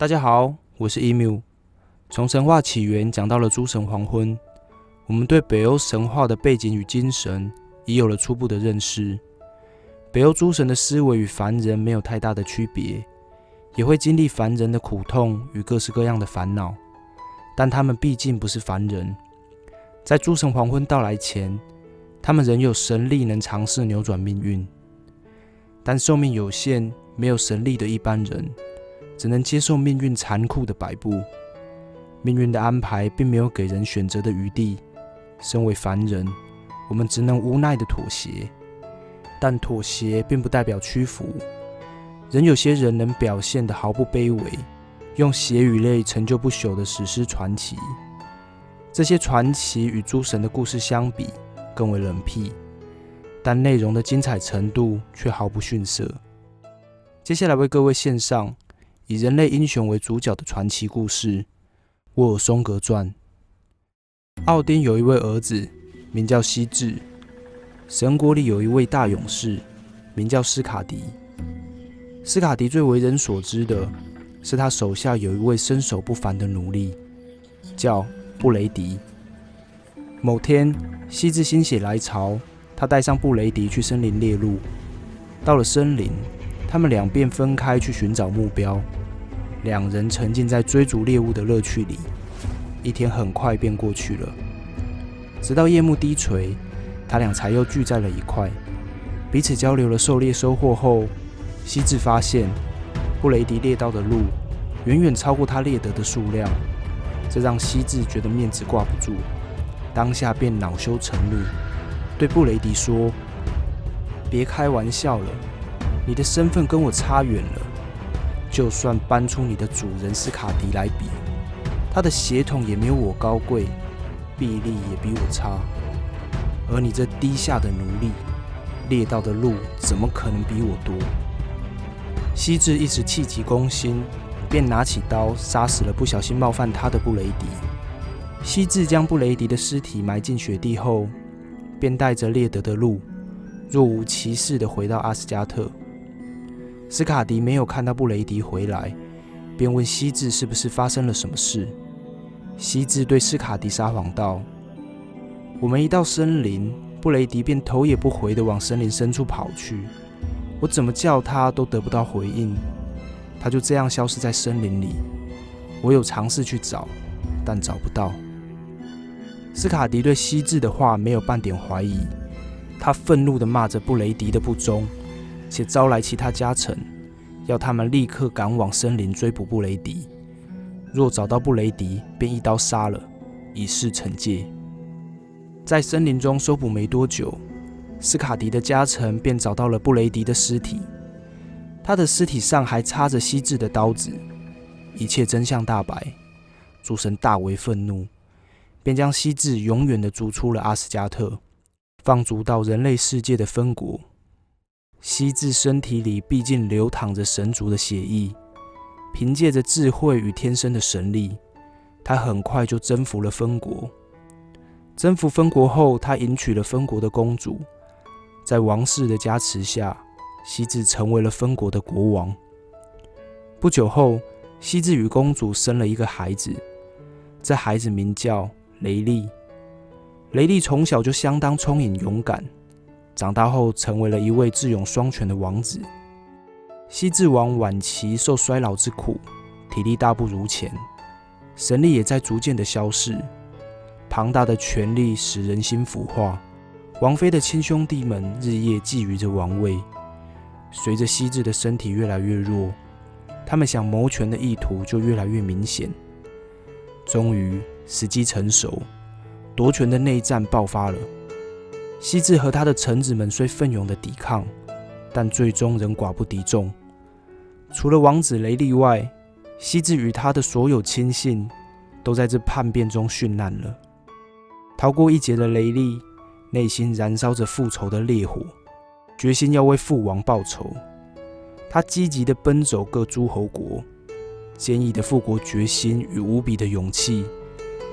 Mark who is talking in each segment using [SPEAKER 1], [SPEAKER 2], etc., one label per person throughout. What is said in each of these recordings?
[SPEAKER 1] 大家好，我是 Emu。从神话起源讲到了诸神黄昏，我们对北欧神话的背景与精神已有了初步的认识。北欧诸神的思维与凡人没有太大的区别，也会经历凡人的苦痛与各式各样的烦恼，但他们毕竟不是凡人。在诸神黄昏到来前，他们仍有神力能尝试扭转命运，但寿命有限，没有神力的一般人。只能接受命运残酷的摆布，命运的安排并没有给人选择的余地。身为凡人，我们只能无奈的妥协，但妥协并不代表屈服。仍有些人能表现得毫不卑微，用血与泪成就不朽的史诗传奇。这些传奇与诸神的故事相比，更为冷僻，但内容的精彩程度却毫不逊色。接下来为各位献上。以人类英雄为主角的传奇故事《沃尔松格传》。奥丁有一位儿子，名叫西至。神国里有一位大勇士，名叫斯卡迪。斯卡迪最为人所知的是，他手下有一位身手不凡的奴隶，叫布雷迪。某天，西至心血来潮，他带上布雷迪去森林猎鹿。到了森林，他们两便分开去寻找目标。两人沉浸在追逐猎物的乐趣里，一天很快便过去了。直到夜幕低垂，他俩才又聚在了一块，彼此交流了狩猎收获后，西智发现布雷迪猎到的鹿远远超过他猎得的数量，这让西智觉得面子挂不住，当下便恼羞成怒，对布雷迪说：“别开玩笑了，你的身份跟我差远了。”就算搬出你的主人斯卡迪来比，他的血统也没有我高贵，臂力也比我差。而你这低下的奴隶，猎到的鹿怎么可能比我多？西至一时气急攻心，便拿起刀杀死了不小心冒犯他的布雷迪。西至将布雷迪的尸体埋进雪地后，便带着猎得的鹿，若无其事地回到阿斯加特。斯卡迪没有看到布雷迪回来，便问西治是不是发生了什么事。西治对斯卡迪撒谎道：“我们一到森林，布雷迪便头也不回地往森林深处跑去，我怎么叫他都得不到回应，他就这样消失在森林里。我有尝试去找，但找不到。”斯卡迪对西治的话没有半点怀疑，他愤怒地骂着布雷迪的不忠。且招来其他家臣，要他们立刻赶往森林追捕布雷迪。若找到布雷迪，便一刀杀了，以示惩戒。在森林中搜捕没多久，斯卡迪的家臣便找到了布雷迪的尸体，他的尸体上还插着西制的刀子。一切真相大白，诸神大为愤怒，便将西制永远的逐出了阿斯加特，放逐到人类世界的分国。西至身体里毕竟流淌着神族的血液，凭借着智慧与天生的神力，他很快就征服了分国。征服分国后，他迎娶了分国的公主，在王室的加持下，西子成为了分国的国王。不久后，西子与公主生了一个孩子，这孩子名叫雷利。雷利从小就相当聪颖勇敢。长大后，成为了一位智勇双全的王子。西至王晚期受衰老之苦，体力大不如前，神力也在逐渐的消逝。庞大的权力使人心腐化，王妃的亲兄弟们日夜觊觎着王位。随着西至的身体越来越弱，他们想谋权的意图就越来越明显。终于，时机成熟，夺权的内战爆发了。西至和他的臣子们虽奋勇的抵抗，但最终仍寡不敌众。除了王子雷利外，西至与他的所有亲信都在这叛变中殉难了。逃过一劫的雷利，内心燃烧着复仇的烈火，决心要为父王报仇。他积极地奔走各诸侯国，坚毅的复国决心与无比的勇气，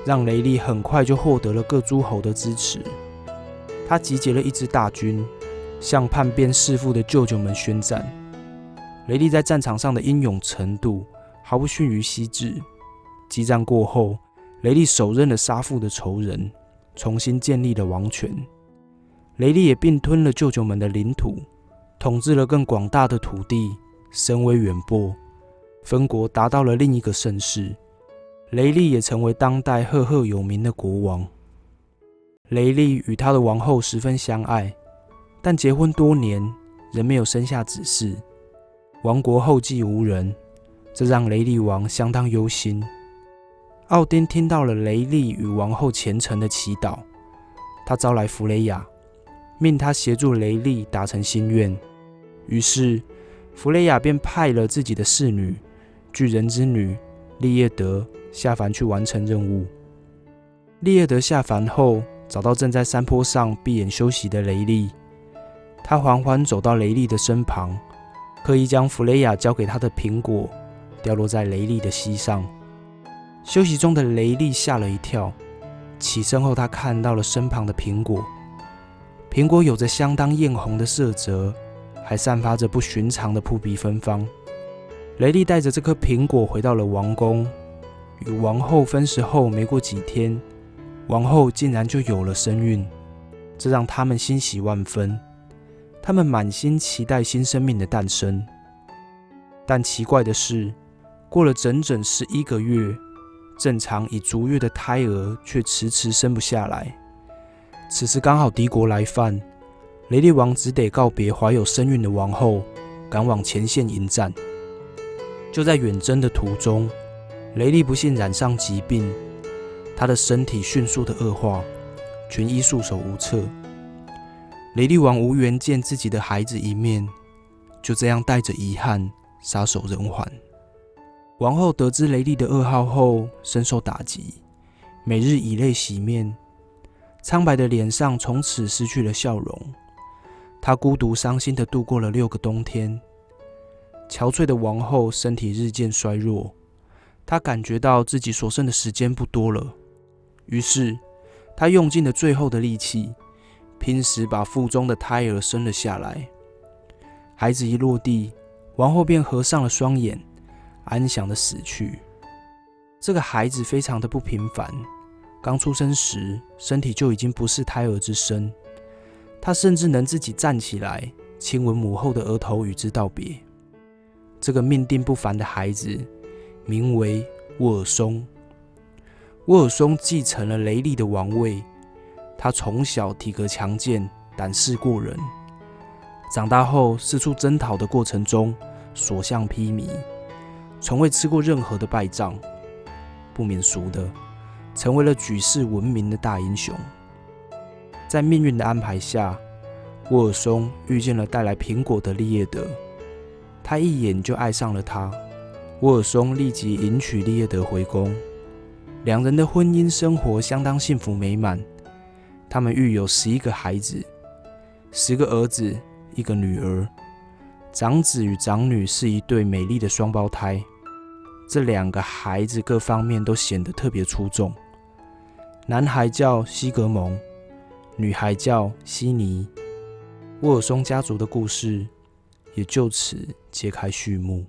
[SPEAKER 1] 让雷利很快就获得了各诸侯的支持。他集结了一支大军，向叛变弑父的舅舅们宣战。雷利在战场上的英勇程度，毫不逊于西至。激战过后，雷利手刃了杀父的仇人，重新建立了王权。雷利也并吞了舅舅们的领土，统治了更广大的土地，声威远播，分国达到了另一个盛世。雷利也成为当代赫赫有名的国王。雷利与他的王后十分相爱，但结婚多年仍没有生下子嗣，王国后继无人，这让雷利王相当忧心。奥丁听到了雷利与王后虔诚的祈祷，他招来弗雷亚，命他协助雷利达成心愿。于是，弗雷亚便派了自己的侍女巨人之女利叶德下凡去完成任务。利叶德下凡后。找到正在山坡上闭眼休息的雷利，他缓缓走到雷利的身旁，刻意将弗雷亚交给他的苹果掉落在雷利的膝上。休息中的雷利吓了一跳，起身后他看到了身旁的苹果，苹果有着相当艳红的色泽，还散发着不寻常的扑鼻芬芳。雷利带着这颗苹果回到了王宫，与王后分食后没过几天。王后竟然就有了身孕，这让他们欣喜万分。他们满心期待新生命的诞生，但奇怪的是，过了整整十一个月，正常已足月的胎儿却迟迟生不下来。此时刚好敌国来犯，雷利王只得告别怀有身孕的王后，赶往前线迎战。就在远征的途中，雷利不幸染上疾病。他的身体迅速的恶化，群医束手无策。雷利王无缘见自己的孩子一面，就这样带着遗憾撒手人寰。王后得知雷利的噩耗后，深受打击，每日以泪洗面，苍白的脸上从此失去了笑容。她孤独伤心的度过了六个冬天。憔悴的王后身体日渐衰弱，她感觉到自己所剩的时间不多了。于是，他用尽了最后的力气，拼死把腹中的胎儿生了下来。孩子一落地，王后便合上了双眼，安详的死去。这个孩子非常的不平凡，刚出生时身体就已经不是胎儿之身，他甚至能自己站起来，亲吻母后的额头与之道别。这个命定不凡的孩子，名为沃尔松。沃尔松继承了雷利的王位。他从小体格强健，胆识过人。长大后四处征讨的过程中，所向披靡，从未吃过任何的败仗。不免俗的，成为了举世闻名的大英雄。在命运的安排下，沃尔松遇见了带来苹果的利叶德。他一眼就爱上了他。沃尔松立即迎娶利叶德回宫。两人的婚姻生活相当幸福美满，他们育有十一个孩子，十个儿子，一个女儿。长子与长女是一对美丽的双胞胎，这两个孩子各方面都显得特别出众。男孩叫西格蒙，女孩叫悉尼。沃尔松家族的故事也就此揭开序幕。